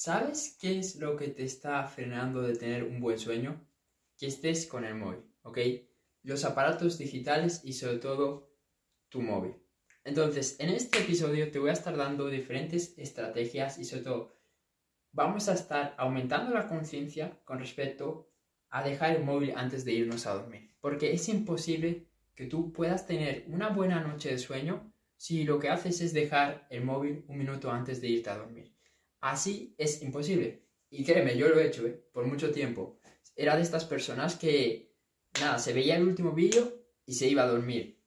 ¿Sabes qué es lo que te está frenando de tener un buen sueño? Que estés con el móvil, ¿ok? Los aparatos digitales y sobre todo tu móvil. Entonces, en este episodio te voy a estar dando diferentes estrategias y sobre todo vamos a estar aumentando la conciencia con respecto a dejar el móvil antes de irnos a dormir. Porque es imposible que tú puedas tener una buena noche de sueño si lo que haces es dejar el móvil un minuto antes de irte a dormir. Así es imposible. Y créeme, yo lo he hecho ¿eh? por mucho tiempo. Era de estas personas que, nada, se veía el último vídeo y se iba a dormir.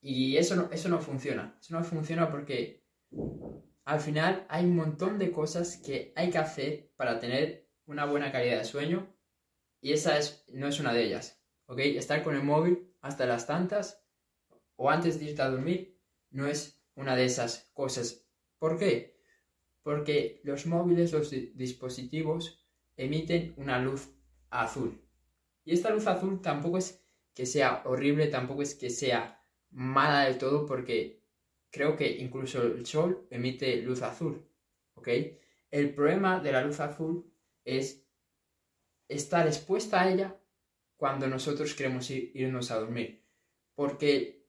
Y eso no, eso no funciona. Eso no funciona porque al final hay un montón de cosas que hay que hacer para tener una buena calidad de sueño y esa es, no es una de ellas. ¿Ok? Estar con el móvil hasta las tantas o antes de irte a dormir no es una de esas cosas. ¿Por qué? Porque los móviles, los dispositivos emiten una luz azul. Y esta luz azul tampoco es que sea horrible, tampoco es que sea mala del todo, porque creo que incluso el sol emite luz azul. ¿Ok? El problema de la luz azul es estar expuesta a ella cuando nosotros queremos irnos a dormir. Porque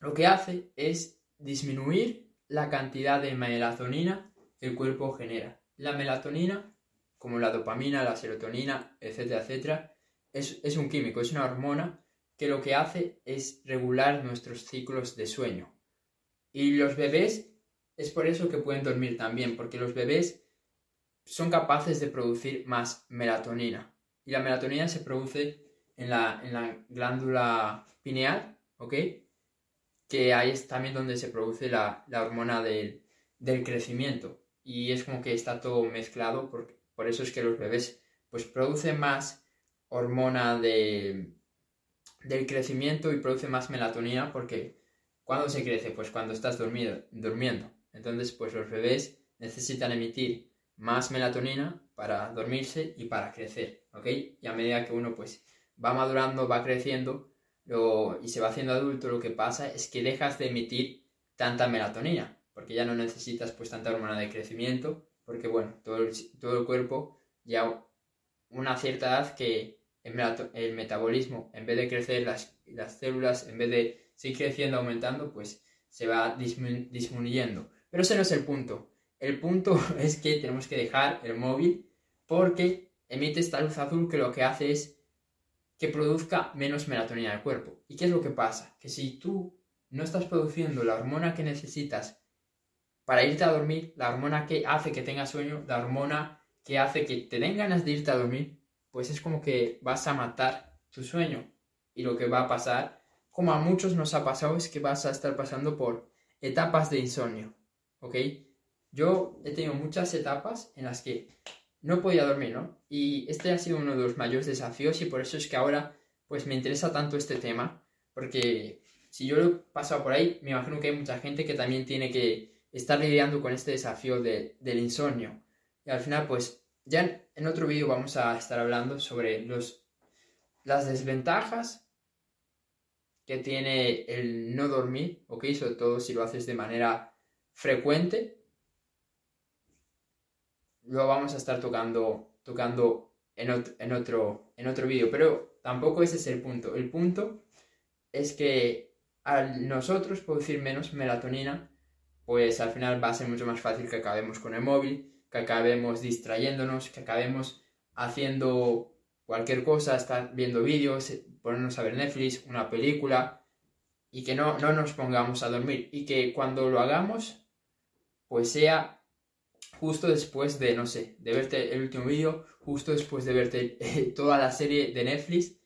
lo que hace es disminuir la cantidad de melatonina el cuerpo genera. La melatonina, como la dopamina, la serotonina, etcétera, etcétera, es, es un químico, es una hormona que lo que hace es regular nuestros ciclos de sueño. Y los bebés es por eso que pueden dormir también, porque los bebés son capaces de producir más melatonina. Y la melatonina se produce en la, en la glándula pineal, ¿ok? Que ahí es también donde se produce la, hormona del, crecimiento. Y es como que está todo mezclado, por, por eso es que los bebés pues producen más hormona de, del crecimiento y producen más melatonina porque cuando se crece? Pues cuando estás dormido, durmiendo. Entonces, pues los bebés necesitan emitir más melatonina para dormirse y para crecer, ¿ok? Y a medida que uno pues va madurando, va creciendo y se va haciendo adulto, lo que pasa es que dejas de emitir tanta melatonina, porque ya no necesitas pues tanta hormona de crecimiento, porque bueno, todo el, todo el cuerpo ya una cierta edad que el, metabolismo, en vez de crecer las, las, células, en vez de seguir creciendo, aumentando, pues se va disminuyendo. Pero ese no es el punto. El punto es que tenemos que dejar el móvil porque emite esta luz azul que lo que hace es que produzca menos melatonina el cuerpo. ¿Y qué es lo que pasa? Que si tú no estás produciendo la hormona que necesitas para irte a dormir, la hormona que hace que tengas sueño, la hormona que hace que te den ganas de irte a dormir, pues es como que vas a matar tu sueño. Y lo que va a pasar, como a muchos nos ha pasado, es que vas a estar pasando por etapas de insomnio. ¿Ok? Yo he tenido muchas etapas en las que no podía dormir, ¿no? Y este ha sido uno de los mayores desafíos y por eso es que ahora pues me interesa tanto este tema, porque si yo lo he pasado por ahí, me imagino que hay mucha gente que también tiene que estar lidiando con este desafío del insomnio. Y al final pues ya en otro vídeo vamos a estar hablando sobre los, las desventajas que tiene el no dormir, ¿ok? Sobre todo si lo haces de manera frecuente lo vamos a estar tocando, tocando en, otro, en otro, vídeo, pero tampoco ese es el punto. El punto es que al nosotros producir menos melatonina, pues al final va a ser mucho más fácil que acabemos con el móvil, que acabemos distrayéndonos, que acabemos haciendo cualquier cosa, estar viendo vídeos, ponernos a ver Netflix, una película, y que no, no nos pongamos a dormir. Y que cuando lo hagamos, pues sea justo después de, no sé, de verte el último vídeo, justo después de verte eh, toda la serie de Netflix.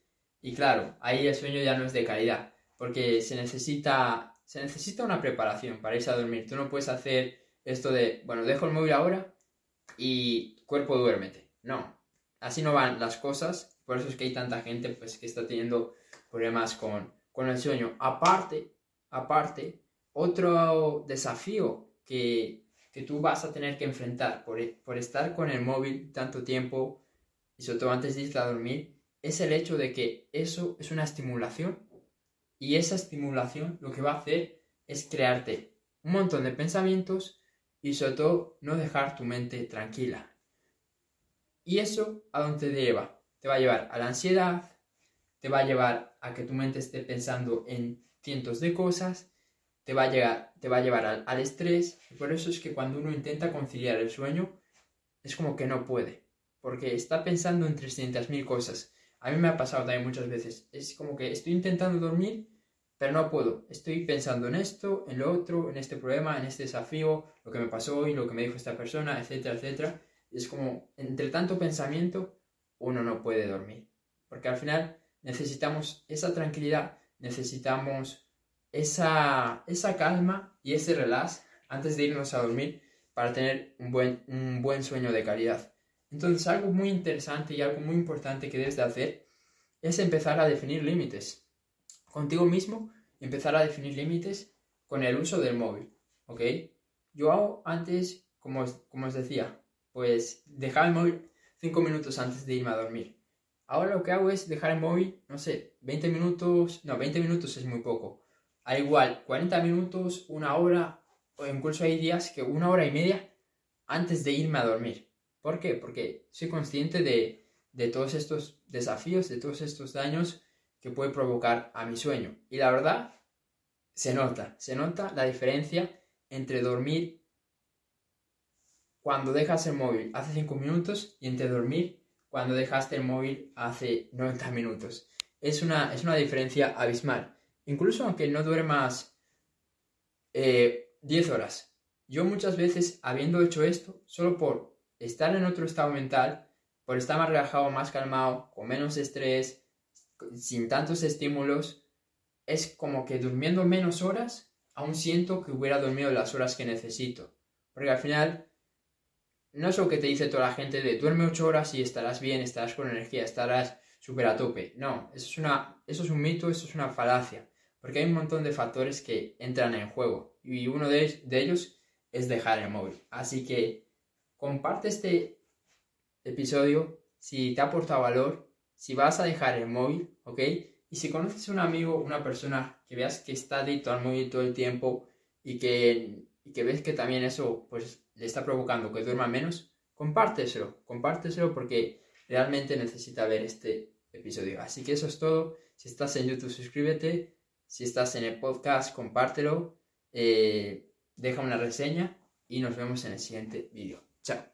Y claro, ahí el sueño ya no es de calidad, porque se necesita, se necesita una preparación para irse a dormir. Tú no puedes hacer esto de, bueno, dejo el móvil ahora y cuerpo duérmete. No, así no van las cosas. Por eso es que hay tanta gente pues, que está teniendo problemas con, con el sueño. Aparte, aparte, otro desafío que que tú vas a tener que enfrentar por, por estar con el móvil tanto tiempo y sobre todo antes de irte a dormir, es el hecho de que eso es una estimulación y esa estimulación lo que va a hacer es crearte un montón de pensamientos y sobre todo no dejar tu mente tranquila. ¿Y eso a dónde te lleva? Te va a llevar a la ansiedad, te va a llevar a que tu mente esté pensando en cientos de cosas, te va a, llegar, te va a llevar al, estrés. Y por eso es que cuando uno intenta conciliar el sueño, es como que no puede, porque está pensando en 300.000 cosas. A mí me ha pasado también muchas veces. Es como que estoy intentando dormir, pero no puedo. Estoy pensando en esto, en lo otro, en este problema, en este desafío, lo que me pasó hoy, lo que me dijo esta persona, etcétera, etcétera. es como, entre tanto pensamiento, uno no puede dormir. Porque al final necesitamos esa tranquilidad, necesitamos esa, esa calma y ese relax antes de irnos a dormir para tener un buen, un buen sueño de calidad. Entonces, algo muy interesante y algo muy importante que debes de hacer es empezar a definir límites. Contigo mismo, empezar a definir límites con el uso del móvil, ¿ok? Yo hago antes, como, como os decía, pues dejar el móvil 5 minutos antes de irme a dormir. Ahora lo que hago es dejar el móvil, no sé, 20 minutos, no, 20 minutos es muy poco. Al igual, 40 minutos, una hora, o incluso hay días que una hora y media antes de irme a dormir. ¿Por qué? Porque soy consciente de, de todos estos desafíos, de todos estos daños que puede provocar a mi sueño. Y la verdad, se nota, se nota la diferencia entre dormir cuando dejas el móvil hace 5 minutos y entre dormir cuando dejaste el móvil hace 90 minutos. Es una, es una diferencia abismal. Incluso aunque no duermas eh, 10 horas. Yo muchas veces, habiendo hecho esto, solo por estar en otro estado mental, por estar más relajado, más calmado, con menos estrés, sin tantos estímulos, es como que durmiendo menos horas, aún siento que hubiera dormido las horas que necesito. Porque al final no es lo que te dice toda la gente de duerme 8 horas y estarás bien, estarás con energía, estarás súper a tope. No, eso es, una, eso es un mito, eso es una falacia, porque hay un montón de factores que entran en juego y uno de, de ellos es dejar el móvil. Así que comparte este episodio si te ha aportado valor, si vas a dejar el móvil, ¿ok? Y si conoces a un amigo, una persona que veas que está adicto al móvil todo el tiempo y que, y que ves que también eso pues le está provocando que duerma menos, compárteselo, compárteselo porque realmente necesita ver este episodio. Así que eso es todo. Si estás en YouTube, suscríbete. Si estás en el podcast, compártelo. Eh, deja una reseña y nos vemos en el siguiente vídeo. Chao.